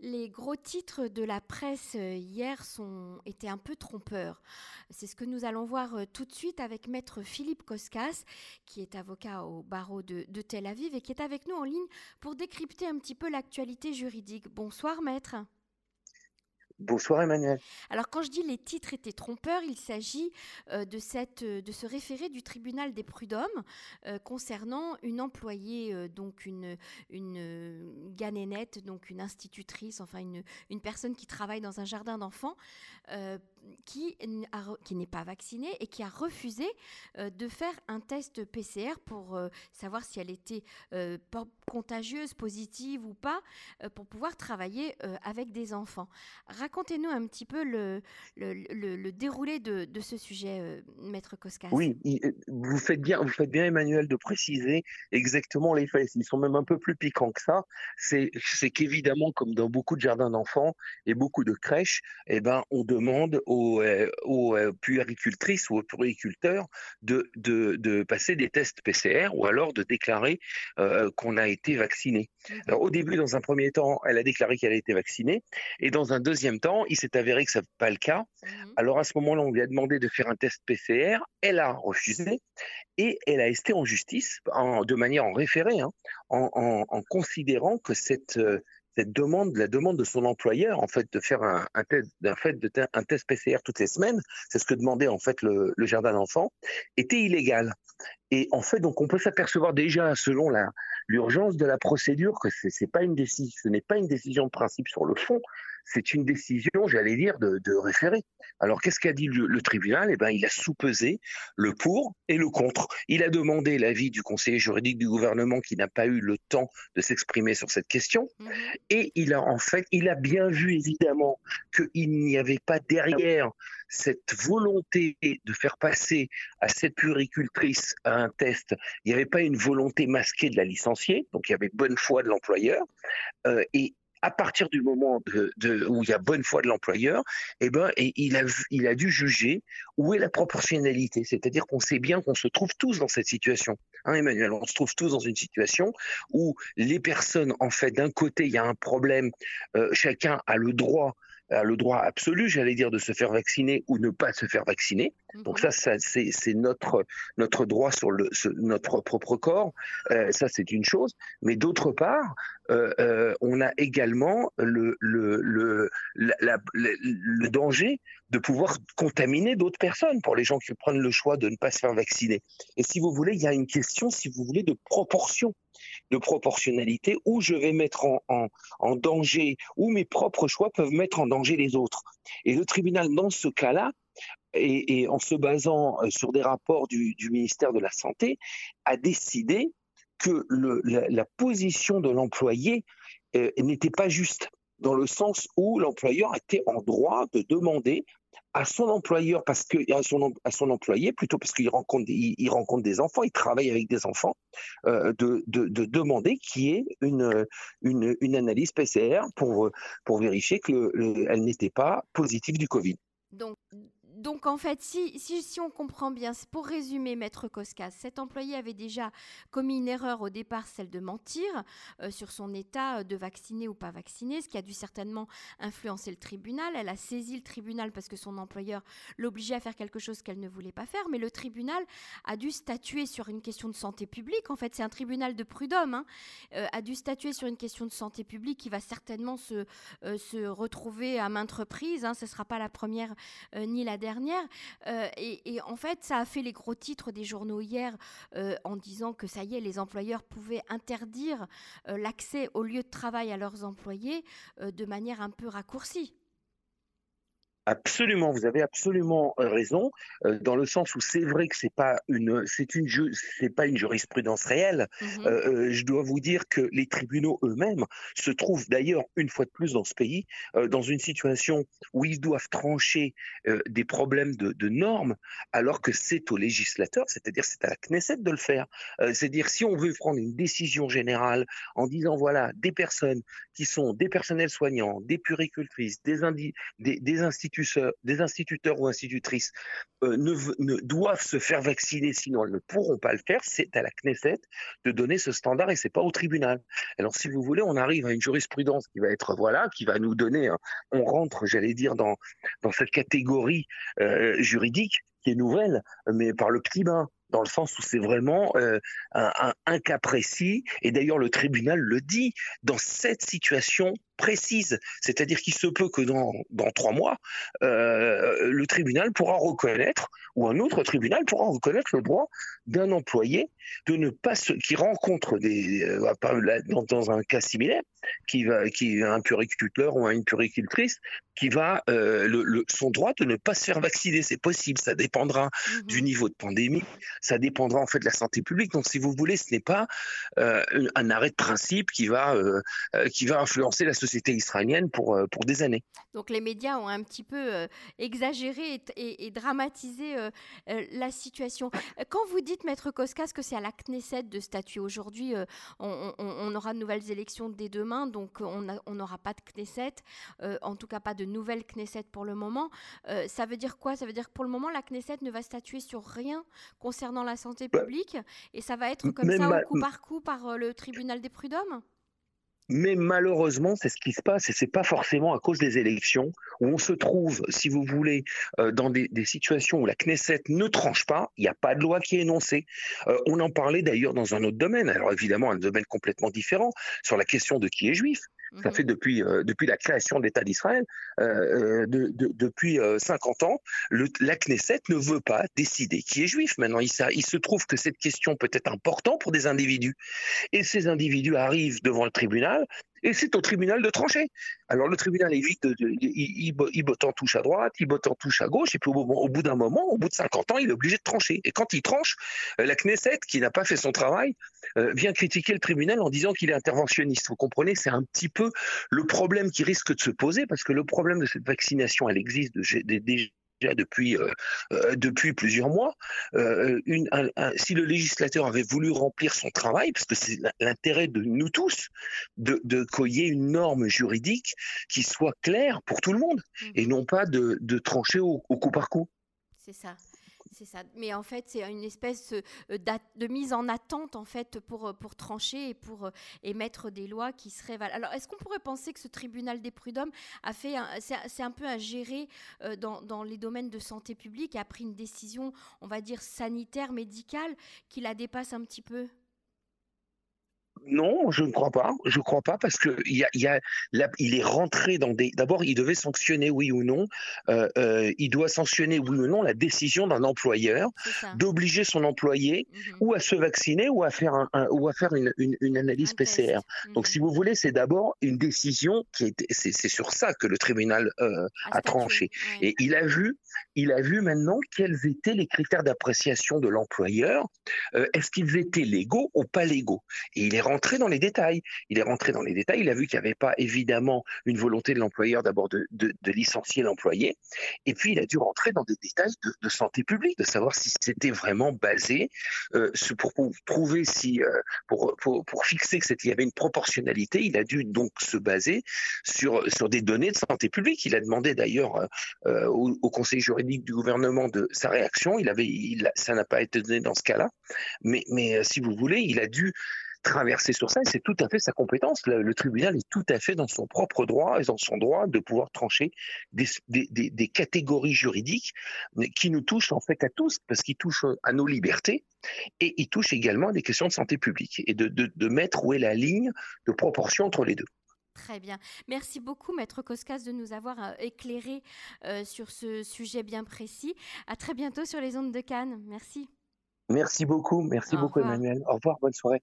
Les gros titres de la presse euh, hier sont, étaient un peu trompeurs. C'est ce que nous allons voir euh, tout de suite avec maître Philippe Koskas, qui est avocat au barreau de, de Tel Aviv et qui est avec nous en ligne pour décrypter un petit peu l'actualité juridique. Bonsoir maître. Bonsoir Emmanuel. Alors quand je dis les titres étaient trompeurs, il s'agit euh, de, cette, euh, de ce référé du tribunal des prud'hommes euh, concernant une employée, donc une, une ganénette, donc une institutrice, enfin une, personne qui travaille dans un jardin d'enfants, qui, qui n'est pas vaccinée et qui a refusé de faire un test PCR pour savoir si elle était contagieuse, positive ou pas, pour pouvoir travailler avec des enfants racontez-nous un petit peu le, le, déroulé de, ce sujet, euh, Maître Koskas. Oui, euh, vous faites, bien, vous faites bien, Emmanuel, de préciser exactement les faits. Ils sont même un peu plus piquants que ça. C'est qu'évidemment, comme dans beaucoup de jardins d'enfants et beaucoup de crèches, eh ben, on demande aux, euh, aux puéricultrices ou aux puériculteurs de, de, de, passer des tests PCR ou alors de déclarer qu'on a été vacciné. Alors, au début, dans un premier temps, elle a déclaré qu'elle a été vaccinée et dans un deuxième temps, il s'est avéré que ce n'est pas le cas. Mhm. Alors à ce moment-là, on lui a demandé de faire un test PCR. Elle a refusé et elle a été en justice, de manière en référé, hein, en, considérant que cette, euh, cette demande, la demande de son employeur, en fait, de faire un, test, fait, de un test PCR toutes les semaines, c'est ce que demandait en fait le, jardin d'enfants, était illégale. Et en fait, donc, on peut s'apercevoir déjà, selon l'urgence de la procédure, que c'est pas une décision, ce n'est pas une décision de principe sur le fond, c'est une décision, j'allais dire, de, de référé. Alors qu'est-ce qu'a dit le, tribunal? Eh ben, il a sous-pesé le pour et le contre. Il a demandé l'avis du conseiller juridique du gouvernement qui n'a pas eu le temps de s'exprimer sur cette question, mhm. et il a en fait, il a bien vu évidemment qu'il n'y avait pas derrière cette volonté de faire passer à cette puricultrice un test, il n'y avait pas une volonté masquée de la licencier, donc il y avait bonne foi de l'employeur, euh, et à partir du moment de, où il y a bonne foi de l'employeur, eh ben, et il, a, il a dû juger où est la proportionnalité. C'est-à-dire qu'on sait bien qu'on se trouve tous dans cette situation. Hein, Emmanuel, on se trouve tous dans une situation où les personnes, en fait, d'un côté, il y a un problème, euh, chacun a le droit le droit absolu, j'allais dire, de se faire vacciner ou ne pas se faire vacciner. Donc mhm. ça, ça c'est notre notre droit sur le notre propre corps. Euh, ça, c'est une chose. Mais d'autre part, on a également le danger de pouvoir contaminer d'autres personnes pour les gens qui prennent le choix de ne pas se faire vacciner. Et si vous voulez, il y a une question, si vous voulez, de proportion de proportionnalité où je vais mettre en, en, danger, où mes propres choix peuvent mettre en danger les autres. Et le tribunal, dans ce cas-là, et, en se basant euh, sur des rapports du, ministère de la Santé, a décidé que la, position de l'employé euh, n'était pas juste, dans le sens où l'employeur était en droit de demander à son employeur parce que à son, employé plutôt parce qu'il rencontre des enfants il travaille avec des enfants euh, de, de, de, demander qui est une, une, analyse PCR pour vérifier que elle n'était pas positive du Covid. Donc en fait, si, on comprend bien, pour résumer, Maître Koskas, cet employé avait déjà commis une erreur au départ, celle de mentir euh, sur son état de vacciné ou pas vacciné, ce qui a dû certainement influencer le tribunal. Elle a saisi le tribunal parce que son employeur l'obligeait à faire quelque chose qu'elle ne voulait pas faire, mais le tribunal a dû statuer sur une question de santé publique. En fait, c'est un tribunal de prud'homme, hein, euh, a dû statuer sur une question de santé publique qui va certainement se, euh, se retrouver à maintes reprises. Hein. ce ne sera pas la première ni la dernière Euh, et, en fait, ça a fait les gros titres des journaux hier euh, en disant que ça y est, les employeurs pouvaient interdire euh, l'accès au lieu de travail à leurs employés de manière un peu raccourcie. Absolument, vous avez absolument euh, raison, euh, dans le sens où c'est vrai que c'est pas une, c'est une, c'est pas une jurisprudence réelle. Mmh euh, je dois vous dire que les tribunaux eux-mêmes se trouvent d'ailleurs une fois de plus dans ce pays dans une situation où ils doivent trancher des problèmes de, de, normes, alors que c'est au législateur, c'est-à-dire c'est à la Knesset de le faire. c'est-à-dire si on veut prendre une décision générale en disant voilà des personnes qui sont des personnels soignants, des puricultrices, des, des, des instituts instituteurs, des instituteurs ou institutrices euh, ne, doivent se faire vacciner, sinon elles ne pourront pas le faire, c'est à la Knesset de donner ce standard et c'est pas au tribunal. Alors si vous voulez, on arrive à une jurisprudence qui va être voilà, qui va nous donner, on rentre, j'allais dire, dans cette catégorie euh, juridique qui est nouvelle, mais par le petit bain dans le sens où c'est vraiment euh, un, cas précis. Et d'ailleurs, le tribunal le dit, dans cette situation précise. C'est-à-dire qu'il se peut que dans, dans trois mois, euh, le tribunal pourra reconnaître, ou un autre tribunal pourra reconnaître le droit d'un employé de ne pas se, qui rencontre des, euh, dans, dans, un cas similaire, qui va, qui un puriculteur ou une puricultrice, qui va euh, le, son droit de ne pas se faire vacciner. C'est possible. Ça dépendra mmh du niveau de pandémie. Ça dépendra en fait de la santé publique. Donc, si vous voulez, ce n'est pas un arrêt de principe qui va qui va influencer la société israélienne pour pour des années. Donc, les médias ont un petit peu exagéré et, dramatisé la situation. Quand vous dites, maître Koskas, que c'est à la Knesset de statuer aujourd'hui, on, on, aura de nouvelles élections dès demain, donc on n'aura pas de Knesset, en tout cas pas de nouvelle Knesset pour le moment. Euh, ça veut dire quoi? Ça veut dire que pour le moment, la Knesset ne va statuer sur rien concernant la santé bah, publique et ça va être comme ça au coup par coup par euh, le tribunal des prud'hommes? Mais malheureusement, c'est ce qui se passe et c'est pas forcément à cause des élections où on se trouve, si vous voulez, euh, dans des, situations où la Knesset ne tranche pas, il n'y a pas de loi qui est énoncée. on en parlait d'ailleurs dans un autre domaine, alors évidemment un domaine complètement différent, sur la question de qui est juif. Ça fait depuis, euh, depuis la création de l'État d'Israël, euh, euh de, de, depuis 50 euh, ans, le, la Knesset ne veut pas décider qui est juif. Maintenant, il, ça, il se trouve que cette question peut être importante pour des individus. Et ces individus arrivent devant le tribunal et c'est au tribunal de trancher. Alors le tribunal évite, de, il, botte en touche à droite, il botte en touche à gauche, et puis au, bout d'un moment, au bout de 50 ans, il est obligé de trancher. Et quand il tranche, la Knesset, qui n'a pas fait son travail, vient critiquer le tribunal en disant qu'il est interventionniste. Vous comprenez, c'est un petit peu le problème qui risque de se poser, parce que le problème de cette vaccination, elle existe déjà depuis, euh, euh, depuis plusieurs mois. Euh, si le législateur avait voulu remplir son travail, parce que c'est l'intérêt de nous tous, de, de qu'il y ait une norme juridique qui soit claire pour tout le monde, et mhm. non pas de, de trancher au coup par coup. C'est ça. C'est ça. Mais en fait, c'est une espèce euh, de mise en attente en fait pour, euh, pour trancher et pour euh, émettre des lois qui seraient valables. Alors, est-ce qu'on pourrait penser que ce tribunal des prud'hommes a fait, c'est un peu gérer dans, dans, les domaines de santé publique et a pris une décision, on va dire sanitaire, médicale, qui la dépasse un petit peu? Non, je ne crois pas. Je ne crois pas parce que il, y a, y a, il est rentré dans des. D'abord, il devait sanctionner oui ou non. Euh, euh, il doit sanctionner oui ou non la décision d'un employeur d'obliger son employé mhm. ou à se vacciner ou à faire un, ou à faire une, une, une analyse PCR. Donc, mhm. si vous voulez, c'est d'abord une décision qui est. C'est sur ça que le tribunal euh, a, tranché. Et il a vu, il a vu maintenant quels étaient les critères d'appréciation de l'employeur. Est-ce qu'ils étaient légaux ou pas légaux? Et il est rentré dans les détails. Il est rentré dans les détails. Il a vu qu'il n'y avait pas évidemment une volonté de l'employeur d'abord de, licencier l'employé. Et puis il a dû rentrer dans des détails de, santé publique, de savoir si c'était vraiment basé euh, pour, prouver si euh, pour, pour, pour, fixer que il y avait une proportionnalité. Il a dû donc se baser sur sur des données de santé publique. Il a demandé d'ailleurs euh, au, conseil juridique du gouvernement sa réaction. Il avait ça n'a pas été donné dans ce cas-là, mais mais si vous voulez, il a dû traverser sur ça, c'est tout à fait sa compétence. Le, tribunal est tout à fait dans son propre droit et dans son droit de pouvoir trancher des, des, des, catégories juridiques qui nous touchent en fait à tous, parce qu'ils touchent à nos libertés et ils touchent également à des questions de santé publique et de, de, de mettre où est la ligne de proportion entre les deux. Très bien. Merci beaucoup, Maître Koskas, de nous avoir euh, éclairé euh, sur ce sujet bien précis. À très bientôt sur les ondes de Cannes. Merci. Merci beaucoup. Merci beaucoup, Emmanuel. Au revoir. Bonne soirée.